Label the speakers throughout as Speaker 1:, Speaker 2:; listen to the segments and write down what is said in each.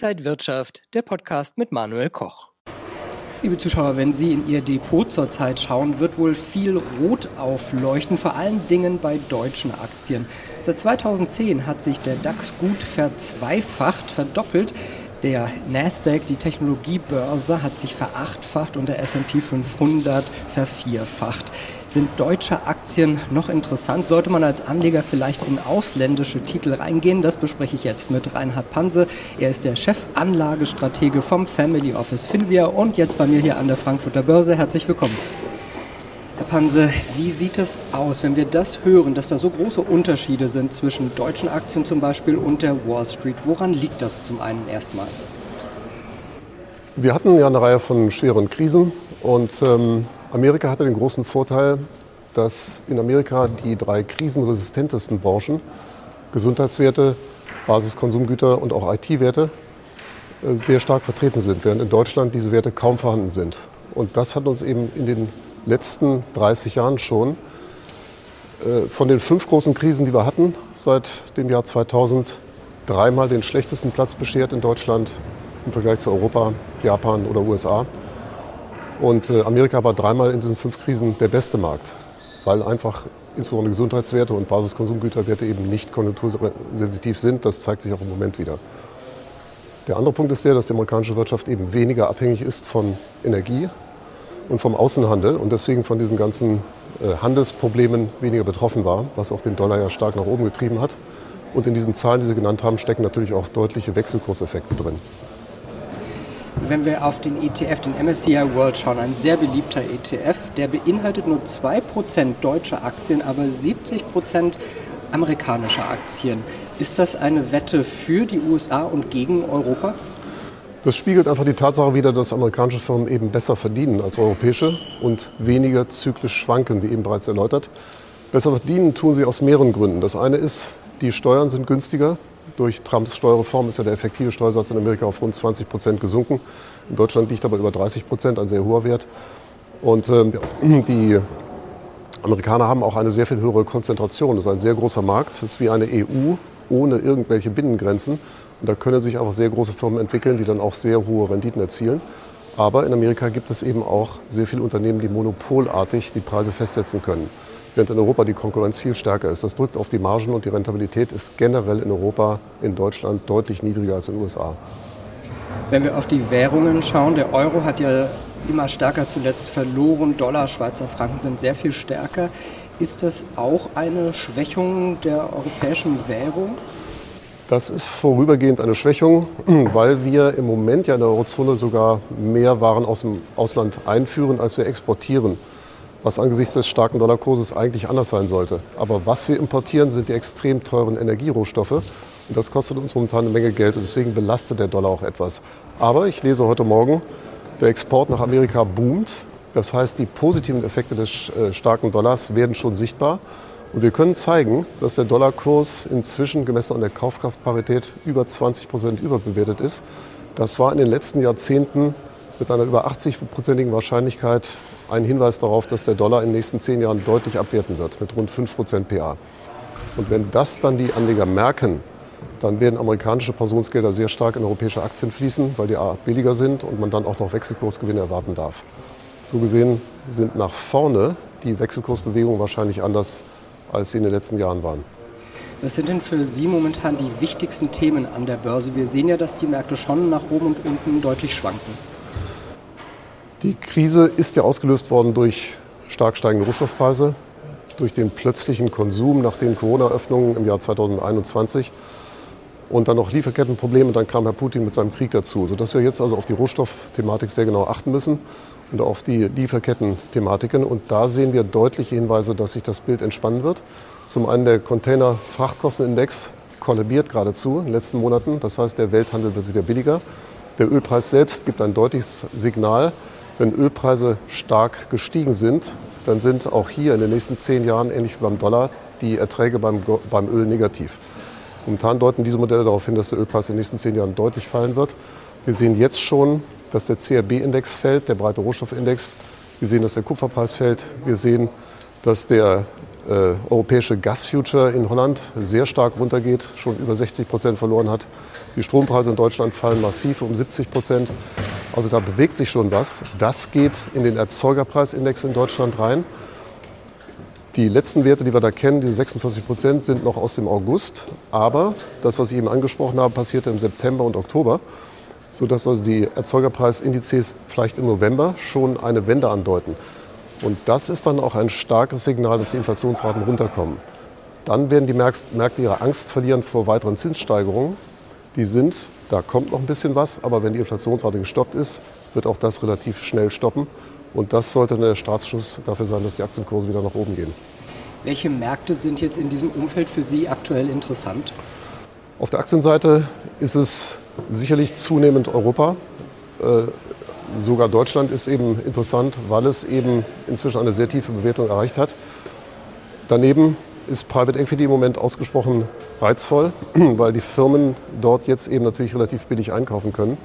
Speaker 1: Inside Wirtschaft, der Podcast mit Manuel Koch.
Speaker 2: Liebe Zuschauer, wenn Sie in Ihr Depot zurzeit schauen, wird wohl viel Rot aufleuchten, vor allen Dingen bei deutschen Aktien. Seit 2010 hat sich der DAX gut verzweifacht, verdoppelt. Der Nasdaq, die Technologiebörse, hat sich verachtfacht und der S&P 500 vervierfacht. Sind deutsche Aktien noch interessant? Sollte man als Anleger vielleicht in ausländische Titel reingehen? Das bespreche ich jetzt mit Reinhard Panse. Er ist der Chefanlagestratege vom Family Office Finvia und jetzt bei mir hier an der Frankfurter Börse. Herzlich willkommen. Herr Panse, wie sieht es aus, wenn wir das hören, dass da so große Unterschiede sind zwischen deutschen Aktien zum Beispiel und der Wall Street? Woran liegt das zum einen erstmal?
Speaker 3: Wir hatten ja eine Reihe von schweren Krisen und ähm, Amerika hatte den großen Vorteil, dass in Amerika die drei krisenresistentesten Branchen, Gesundheitswerte, Basiskonsumgüter und auch IT-Werte, äh, sehr stark vertreten sind, während in Deutschland diese Werte kaum vorhanden sind. Und das hat uns eben in den letzten 30 Jahren schon äh, von den fünf großen Krisen, die wir hatten, seit dem Jahr 2000 dreimal den schlechtesten Platz beschert in Deutschland im Vergleich zu Europa, Japan oder USA. Und äh, Amerika war dreimal in diesen fünf Krisen der beste Markt, weil einfach insbesondere Gesundheitswerte und Basiskonsumgüterwerte eben nicht konjunktursensitiv sind. Das zeigt sich auch im Moment wieder. Der andere Punkt ist der, dass die amerikanische Wirtschaft eben weniger abhängig ist von Energie und vom Außenhandel und deswegen von diesen ganzen äh, Handelsproblemen weniger betroffen war, was auch den Dollar ja stark nach oben getrieben hat. Und in diesen Zahlen, die Sie genannt haben, stecken natürlich auch deutliche Wechselkurseffekte drin.
Speaker 2: Wenn wir auf den ETF, den MSCI World schauen, ein sehr beliebter ETF, der beinhaltet nur 2% deutsche Aktien, aber 70% amerikanische Aktien. Ist das eine Wette für die USA und gegen Europa?
Speaker 3: Das spiegelt einfach die Tatsache wider, dass amerikanische Firmen eben besser verdienen als europäische und weniger zyklisch schwanken, wie eben bereits erläutert. Besser verdienen tun sie aus mehreren Gründen. Das eine ist, die Steuern sind günstiger. Durch Trumps Steuerreform ist ja der effektive Steuersatz in Amerika auf rund 20 Prozent gesunken. In Deutschland liegt aber über 30 Prozent, ein sehr hoher Wert. Und äh, die Amerikaner haben auch eine sehr viel höhere Konzentration. Das ist ein sehr großer Markt. Das ist wie eine EU ohne irgendwelche Binnengrenzen. Da können sich auch sehr große Firmen entwickeln, die dann auch sehr hohe Renditen erzielen. Aber in Amerika gibt es eben auch sehr viele Unternehmen, die monopolartig die Preise festsetzen können. Während in Europa die Konkurrenz viel stärker ist. Das drückt auf die Margen und die Rentabilität ist generell in Europa, in Deutschland deutlich niedriger als in den USA.
Speaker 2: Wenn wir auf die Währungen schauen, der Euro hat ja immer stärker zuletzt verloren, Dollar, Schweizer Franken sind sehr viel stärker. Ist das auch eine Schwächung der europäischen Währung?
Speaker 3: Das ist vorübergehend eine Schwächung, weil wir im Moment ja in der Eurozone sogar mehr Waren aus dem Ausland einführen, als wir exportieren. Was angesichts des starken Dollarkurses eigentlich anders sein sollte. Aber was wir importieren, sind die extrem teuren Energierohstoffe. Und das kostet uns momentan eine Menge Geld und deswegen belastet der Dollar auch etwas. Aber ich lese heute Morgen, der Export nach Amerika boomt. Das heißt, die positiven Effekte des äh, starken Dollars werden schon sichtbar. Und wir können zeigen, dass der Dollarkurs inzwischen gemessen an der Kaufkraftparität über 20 Prozent überbewertet ist. Das war in den letzten Jahrzehnten mit einer über 80-prozentigen Wahrscheinlichkeit ein Hinweis darauf, dass der Dollar in den nächsten zehn Jahren deutlich abwerten wird, mit rund 5 Prozent PA. Und wenn das dann die Anleger merken, dann werden amerikanische Pensionsgelder sehr stark in europäische Aktien fließen, weil die A billiger sind und man dann auch noch Wechselkursgewinne erwarten darf. So gesehen sind nach vorne die Wechselkursbewegungen wahrscheinlich anders als sie in den letzten Jahren waren.
Speaker 2: Was sind denn für Sie momentan die wichtigsten Themen an der Börse? Wir sehen ja, dass die Märkte schon nach oben und unten deutlich schwanken.
Speaker 3: Die Krise ist ja ausgelöst worden durch stark steigende Rohstoffpreise, durch den plötzlichen Konsum nach den Corona-Öffnungen im Jahr 2021 und dann noch Lieferkettenprobleme. Und dann kam Herr Putin mit seinem Krieg dazu, sodass wir jetzt also auf die Rohstoffthematik sehr genau achten müssen und auf die Lieferketten-Thematiken. Und da sehen wir deutliche Hinweise, dass sich das Bild entspannen wird. Zum einen der Container-Frachtkostenindex kollabiert geradezu in den letzten Monaten. Das heißt, der Welthandel wird wieder billiger. Der Ölpreis selbst gibt ein deutliches Signal. Wenn Ölpreise stark gestiegen sind, dann sind auch hier in den nächsten zehn Jahren, ähnlich wie beim Dollar, die Erträge beim, beim Öl negativ. Momentan deuten diese Modelle darauf hin, dass der Ölpreis in den nächsten zehn Jahren deutlich fallen wird. Wir sehen jetzt schon dass der CRB-Index fällt, der breite Rohstoffindex. Wir sehen, dass der Kupferpreis fällt. Wir sehen, dass der äh, europäische Gasfuture in Holland sehr stark runtergeht, schon über 60 Prozent verloren hat. Die Strompreise in Deutschland fallen massiv um 70 Prozent. Also da bewegt sich schon was. Das geht in den Erzeugerpreisindex in Deutschland rein. Die letzten Werte, die wir da kennen, diese 46 Prozent, sind noch aus dem August. Aber das, was ich eben angesprochen habe, passierte im September und Oktober, sodass also die Erzeugerpreisindizes vielleicht im November schon eine Wende andeuten. Und das ist dann auch ein starkes Signal, dass die Inflationsraten runterkommen. Dann werden die Märkte ihre Angst verlieren vor weiteren Zinssteigerungen. Die sind, da kommt noch ein bisschen was, aber wenn die Inflationsrate gestoppt ist, wird auch das relativ schnell stoppen. Und das sollte der Startschuss dafür sein, dass die Aktienkurse wieder nach oben gehen.
Speaker 2: Welche Märkte sind jetzt in diesem Umfeld für Sie aktuell interessant?
Speaker 3: Auf der Aktienseite ist es sicherlich zunehmend Europa. Äh, sogar Deutschland ist eben interessant, weil es eben inzwischen eine sehr tiefe Bewertung erreicht hat. Daneben ist Private Equity im Moment ausgesprochen reizvoll, weil die Firmen dort jetzt eben natürlich relativ billig einkaufen können.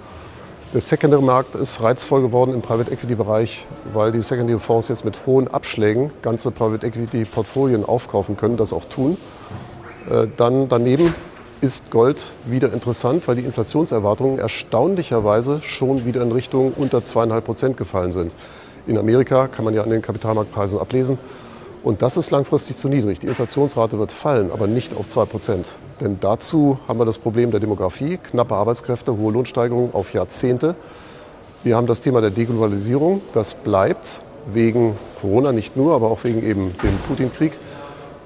Speaker 3: Der Secondary-Markt ist reizvoll geworden im Private Equity-Bereich, weil die Secondary-Fonds jetzt mit hohen Abschlägen ganze Private Equity-Portfolien aufkaufen können, das auch tun. Äh, dann daneben ist Gold wieder interessant, weil die Inflationserwartungen erstaunlicherweise schon wieder in Richtung unter zweieinhalb Prozent gefallen sind. In Amerika kann man ja an den Kapitalmarktpreisen ablesen. Und das ist langfristig zu niedrig. Die Inflationsrate wird fallen, aber nicht auf zwei Prozent. Denn dazu haben wir das Problem der Demografie, knappe Arbeitskräfte, hohe Lohnsteigerungen auf Jahrzehnte. Wir haben das Thema der Deglobalisierung. Das bleibt wegen Corona nicht nur, aber auch wegen eben dem Putin-Krieg.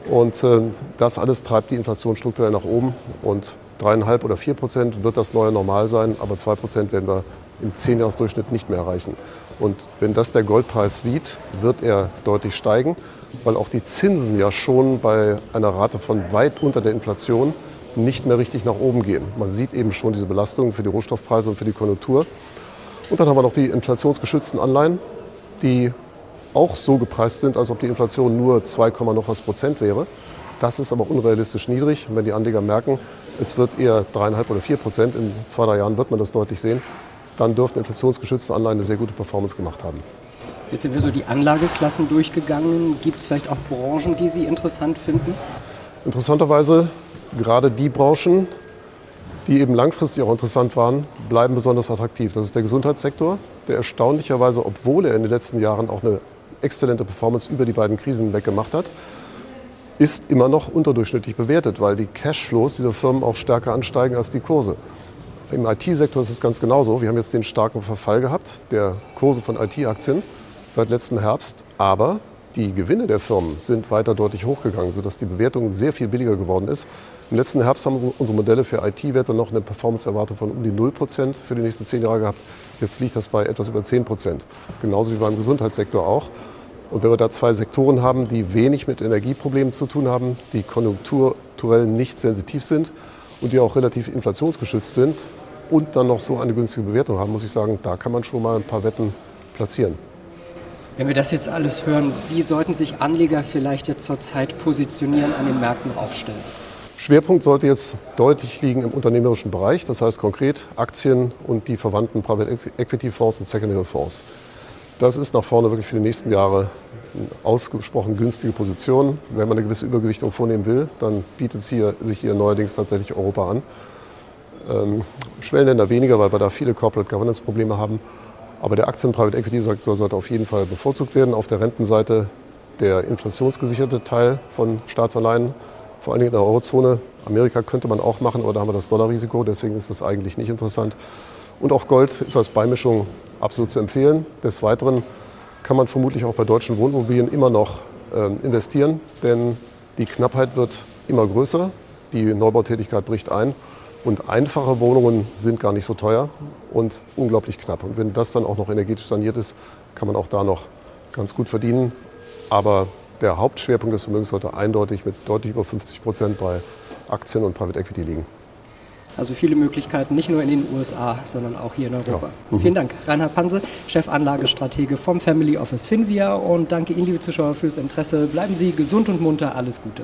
Speaker 3: Und äh, das alles treibt die Inflation strukturell nach oben. Und dreieinhalb oder vier Prozent wird das neue Normal sein, aber zwei Prozent werden wir im Zehnjahresdurchschnitt nicht mehr erreichen. Und wenn das der Goldpreis sieht, wird er deutlich steigen, weil auch die Zinsen ja schon bei einer Rate von weit unter der Inflation nicht mehr richtig nach oben gehen. Man sieht eben schon diese Belastungen für die Rohstoffpreise und für die Konjunktur. Und dann haben wir noch die inflationsgeschützten Anleihen, die auch so gepreist sind, als ob die Inflation nur 2, noch was Prozent wäre. Das ist aber unrealistisch niedrig. Und wenn die Anleger merken, es wird eher 3,5 oder 4 Prozent, in zwei, drei Jahren wird man das deutlich sehen, dann dürften inflationsgeschützte Anleihen eine sehr gute Performance gemacht haben.
Speaker 2: Jetzt sind wir so die Anlageklassen durchgegangen. Gibt es vielleicht auch Branchen, die Sie interessant finden?
Speaker 3: Interessanterweise gerade die Branchen, die eben langfristig auch interessant waren, bleiben besonders attraktiv. Das ist der Gesundheitssektor, der erstaunlicherweise, obwohl er in den letzten Jahren auch eine exzellente Performance über die beiden Krisen weggemacht hat, ist immer noch unterdurchschnittlich bewertet, weil die Cashflows dieser Firmen auch stärker ansteigen als die Kurse. Im IT-Sektor ist es ganz genauso. Wir haben jetzt den starken Verfall gehabt der Kurse von IT-Aktien seit letztem Herbst, aber die Gewinne der Firmen sind weiter deutlich hochgegangen, sodass die Bewertung sehr viel billiger geworden ist. Im letzten Herbst haben unsere Modelle für IT-Werte noch eine Performance-Erwartung von um die 0% für die nächsten zehn Jahre gehabt. Jetzt liegt das bei etwas über 10%. Genauso wie beim Gesundheitssektor auch. Und wenn wir da zwei Sektoren haben, die wenig mit Energieproblemen zu tun haben, die konjunkturell nicht sensitiv sind und die auch relativ inflationsgeschützt sind und dann noch so eine günstige Bewertung haben, muss ich sagen, da kann man schon mal ein paar Wetten platzieren.
Speaker 2: Wenn wir das jetzt alles hören, wie sollten sich Anleger vielleicht jetzt zurzeit positionieren, an den Märkten aufstellen?
Speaker 3: Schwerpunkt sollte jetzt deutlich liegen im unternehmerischen Bereich, das heißt konkret Aktien und die verwandten Private Equity Fonds und Secondary Fonds. Das ist nach vorne wirklich für die nächsten Jahre eine ausgesprochen günstige Position. Wenn man eine gewisse Übergewichtung vornehmen will, dann bietet hier, sich hier neuerdings tatsächlich Europa an. Ähm, Schwellenländer weniger, weil wir da viele Corporate Governance Probleme haben. Aber der Aktien-Private Equity-Sektor sollte auf jeden Fall bevorzugt werden. Auf der Rentenseite der inflationsgesicherte Teil von Staatsanleihen vor allen Dingen in der Eurozone. Amerika könnte man auch machen, aber da haben wir das Dollarrisiko, deswegen ist das eigentlich nicht interessant. Und auch Gold ist als Beimischung absolut zu empfehlen. Des Weiteren kann man vermutlich auch bei deutschen Wohnmobilien immer noch äh, investieren, denn die Knappheit wird immer größer, die Neubautätigkeit bricht ein und einfache Wohnungen sind gar nicht so teuer und unglaublich knapp. Und wenn das dann auch noch energetisch saniert ist, kann man auch da noch ganz gut verdienen. Aber der Hauptschwerpunkt des Vermögens sollte eindeutig mit deutlich über 50 Prozent bei Aktien und Private Equity liegen.
Speaker 2: Also viele Möglichkeiten, nicht nur in den USA, sondern auch hier in Europa. Ja. Mhm. Vielen Dank. Reinhard Panse, Chefanlagestratege vom Family Office Finvia. Und danke Ihnen, liebe Zuschauer, fürs Interesse. Bleiben Sie gesund und munter. Alles Gute.